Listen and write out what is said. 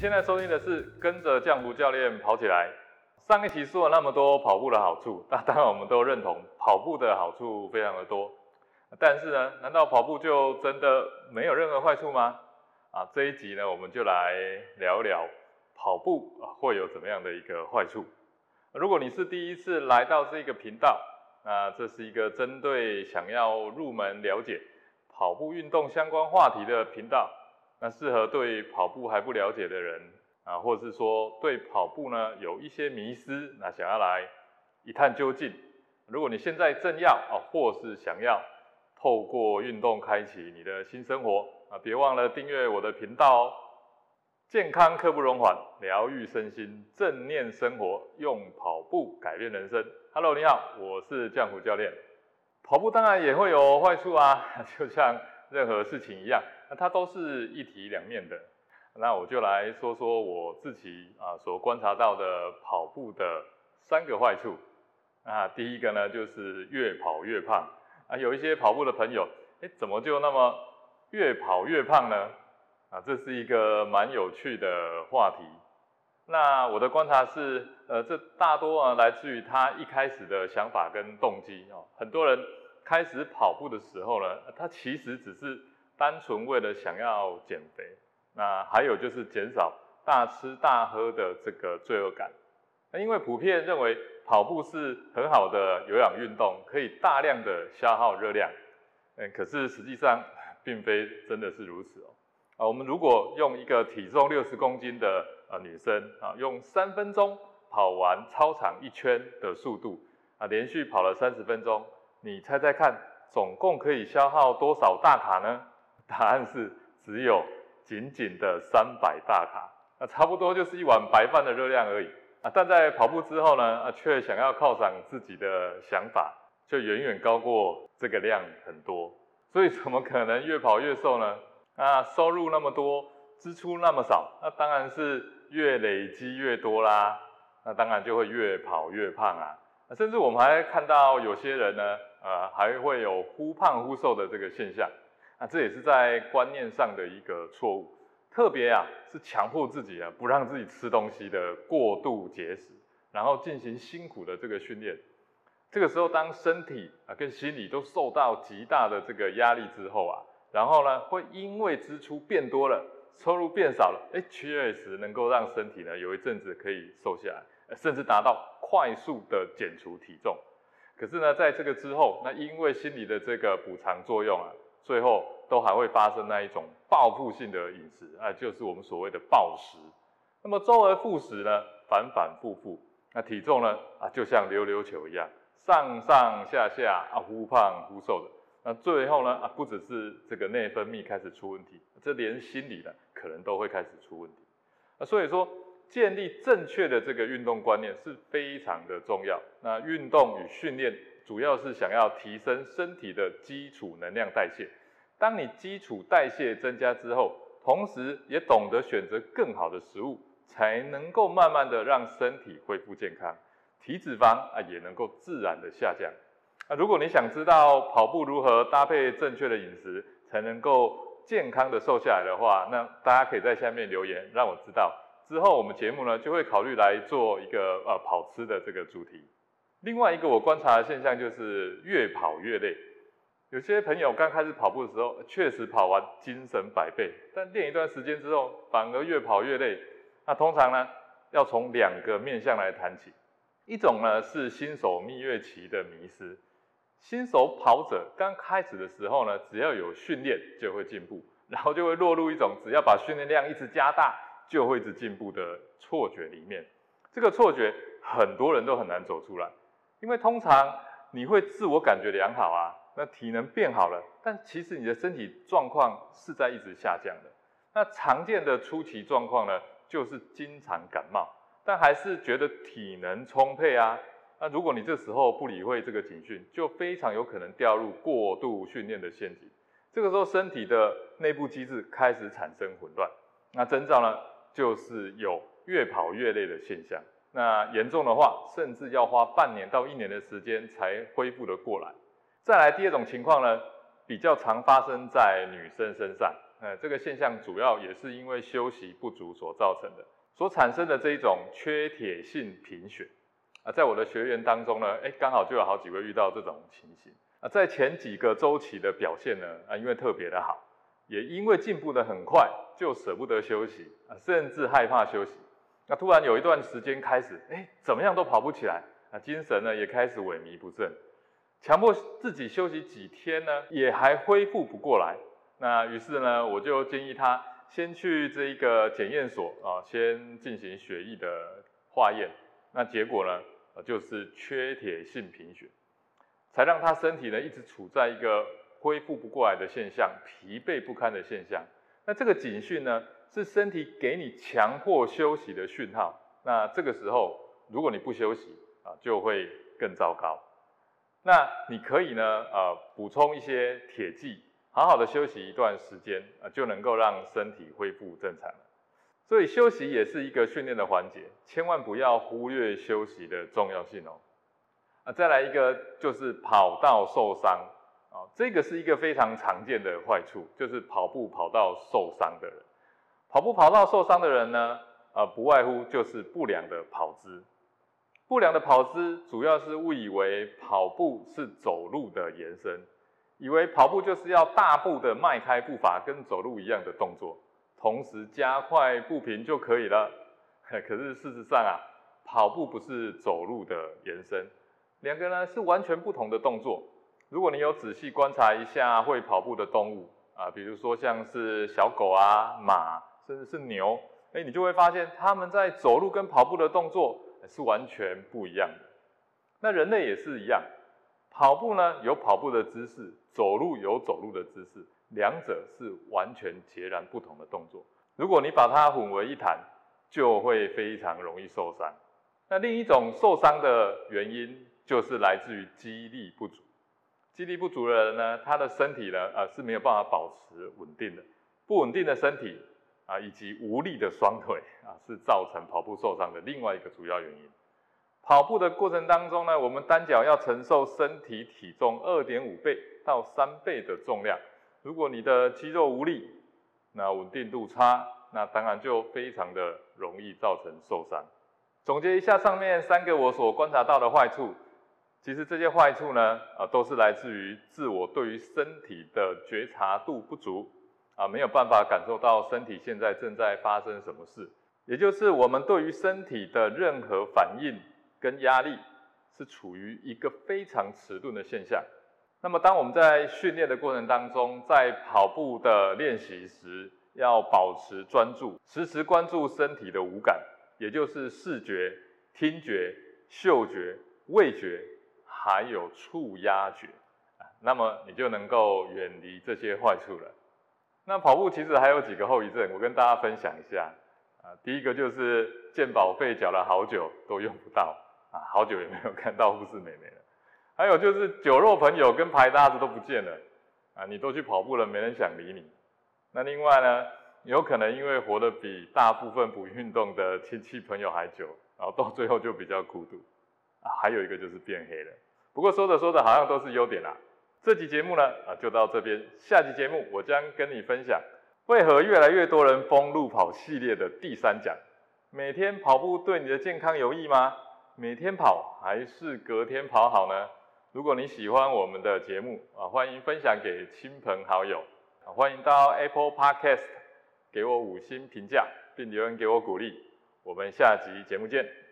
现在收听的是跟着降湖教练跑起来。上一期说了那么多跑步的好处，那当然我们都认同跑步的好处非常的多。但是呢，难道跑步就真的没有任何坏处吗？啊，这一集呢，我们就来聊聊跑步啊会有怎么样的一个坏处。如果你是第一次来到这个频道，那这是一个针对想要入门了解跑步运动相关话题的频道，那适合对跑步还不了解的人啊，或者是说对跑步呢有一些迷失，那想要来一探究竟。如果你现在正要啊，或是想要。透过运动开启你的新生活啊！别忘了订阅我的频道哦。健康刻不容缓，疗愈身心，正念生活，用跑步改变人生。Hello，你好，我是江湖教练。跑步当然也会有坏处啊，就像任何事情一样，那它都是一体两面的。那我就来说说我自己啊所观察到的跑步的三个坏处。啊，第一个呢就是越跑越胖。啊，有一些跑步的朋友，哎，怎么就那么越跑越胖呢？啊，这是一个蛮有趣的话题。那我的观察是，呃，这大多啊来自于他一开始的想法跟动机哦。很多人开始跑步的时候呢，他其实只是单纯为了想要减肥。那还有就是减少大吃大喝的这个罪恶感。那因为普遍认为。跑步是很好的有氧运动，可以大量的消耗热量，嗯，可是实际上并非真的是如此哦。啊，我们如果用一个体重六十公斤的呃女生啊，用三分钟跑完操场一圈的速度啊，连续跑了三十分钟，你猜猜看，总共可以消耗多少大卡呢？答案是只有仅仅的三百大卡，那差不多就是一碗白饭的热量而已。啊，但在跑步之后呢，啊，却想要犒赏自己的想法，就远远高过这个量很多。所以怎么可能越跑越瘦呢？啊，收入那么多，支出那么少，那当然是越累积越多啦。那当然就会越跑越胖啊。甚至我们还看到有些人呢，呃，还会有忽胖忽瘦的这个现象。那，这也是在观念上的一个错误。特别啊，是强迫自己啊，不让自己吃东西的过度节食，然后进行辛苦的这个训练。这个时候，当身体啊跟心理都受到极大的这个压力之后啊，然后呢，会因为支出变多了，收入变少了，哎，确实能够让身体呢有一阵子可以瘦下来，甚至达到快速的减除体重。可是呢，在这个之后，那因为心理的这个补偿作用啊，最后都还会发生那一种。报复性的饮食啊，就是我们所谓的暴食。那么周而复始呢，反反复复，那体重呢啊，就像溜溜球一样，上上下下啊，忽胖忽瘦的。那最后呢啊，不只是这个内分泌开始出问题，这连心理呢可能都会开始出问题。啊，所以说建立正确的这个运动观念是非常的重要。那运动与训练主要是想要提升身体的基础能量代谢。当你基础代谢增加之后，同时也懂得选择更好的食物，才能够慢慢的让身体恢复健康，体脂肪啊也能够自然的下降。那如果你想知道跑步如何搭配正确的饮食，才能够健康的瘦下来的话，那大家可以在下面留言让我知道。之后我们节目呢就会考虑来做一个呃跑吃的这个主题。另外一个我观察的现象就是越跑越累。有些朋友刚开始跑步的时候，确实跑完精神百倍，但练一段时间之后，反而越跑越累。那通常呢，要从两个面向来谈起。一种呢是新手蜜月期的迷失。新手跑者刚开始的时候呢，只要有训练就会进步，然后就会落入一种只要把训练量一直加大，就会一直进步的错觉里面。这个错觉很多人都很难走出来，因为通常你会自我感觉良好啊。那体能变好了，但其实你的身体状况是在一直下降的。那常见的初期状况呢，就是经常感冒，但还是觉得体能充沛啊。那如果你这时候不理会这个警讯，就非常有可能掉入过度训练的陷阱。这个时候身体的内部机制开始产生混乱，那征兆呢，就是有越跑越累的现象。那严重的话，甚至要花半年到一年的时间才恢复得过来。再来第二种情况呢，比较常发生在女生身上。呃，这个现象主要也是因为休息不足所造成的，所产生的这一种缺铁性贫血啊，在我的学员当中呢，哎，刚好就有好几位遇到这种情形啊，在前几个周期的表现呢，啊，因为特别的好，也因为进步的很快，就舍不得休息啊，甚至害怕休息，那突然有一段时间开始，哎，怎么样都跑不起来啊，精神呢也开始萎靡不振。强迫自己休息几天呢，也还恢复不过来。那于是呢，我就建议他先去这一个检验所啊，先进行血液的化验。那结果呢，就是缺铁性贫血，才让他身体呢一直处在一个恢复不过来的现象，疲惫不堪的现象。那这个警讯呢，是身体给你强迫休息的讯号。那这个时候，如果你不休息啊，就会更糟糕。那你可以呢，呃，补充一些铁剂，好好的休息一段时间，啊，就能够让身体恢复正常。所以休息也是一个训练的环节，千万不要忽略休息的重要性哦。啊，再来一个就是跑道受伤，啊，这个是一个非常常见的坏处，就是跑步跑到受伤的人，跑步跑道受伤的人呢，啊，不外乎就是不良的跑姿。不良的跑姿主要是误以为跑步是走路的延伸，以为跑步就是要大步的迈开步伐，跟走路一样的动作，同时加快步频就可以了。可是事实上啊，跑步不是走路的延伸，两个呢是完全不同的动作。如果你有仔细观察一下会跑步的动物啊，比如说像是小狗啊、马，甚至是牛，哎，你就会发现他们在走路跟跑步的动作。是完全不一样的。那人类也是一样，跑步呢有跑步的姿势，走路有走路的姿势，两者是完全截然不同的动作。如果你把它混为一谈，就会非常容易受伤。那另一种受伤的原因就是来自于肌力不足。肌力不足的人呢，他的身体呢，呃是没有办法保持稳定的，不稳定的身体。啊，以及无力的双腿啊，是造成跑步受伤的另外一个主要原因。跑步的过程当中呢，我们单脚要承受身体体重二点五倍到三倍的重量。如果你的肌肉无力，那稳定度差，那当然就非常的容易造成受伤。总结一下上面三个我所观察到的坏处，其实这些坏处呢，啊，都是来自于自我对于身体的觉察度不足。啊，没有办法感受到身体现在正在发生什么事，也就是我们对于身体的任何反应跟压力是处于一个非常迟钝的现象。那么，当我们在训练的过程当中，在跑步的练习时，要保持专注，时时关注身体的五感，也就是视觉、听觉、嗅觉、味觉，还有触压觉，啊，那么你就能够远离这些坏处了。那跑步其实还有几个后遗症，我跟大家分享一下啊。第一个就是健保费缴了好久都用不到啊，好久也没有看到护士妹妹了。还有就是酒肉朋友跟牌搭子都不见了啊，你都去跑步了，没人想理你。那另外呢，有可能因为活得比大部分不运动的亲戚朋友还久，然后到最后就比较孤独啊。还有一个就是变黑了。不过说着说着好像都是优点啦。这集节目呢，啊，就到这边。下集节目我将跟你分享，为何越来越多人封路跑系列的第三讲。每天跑步对你的健康有益吗？每天跑还是隔天跑好呢？如果你喜欢我们的节目啊，欢迎分享给亲朋好友。啊，欢迎到 Apple Podcast 给我五星评价，并留言给我鼓励。我们下集节目见。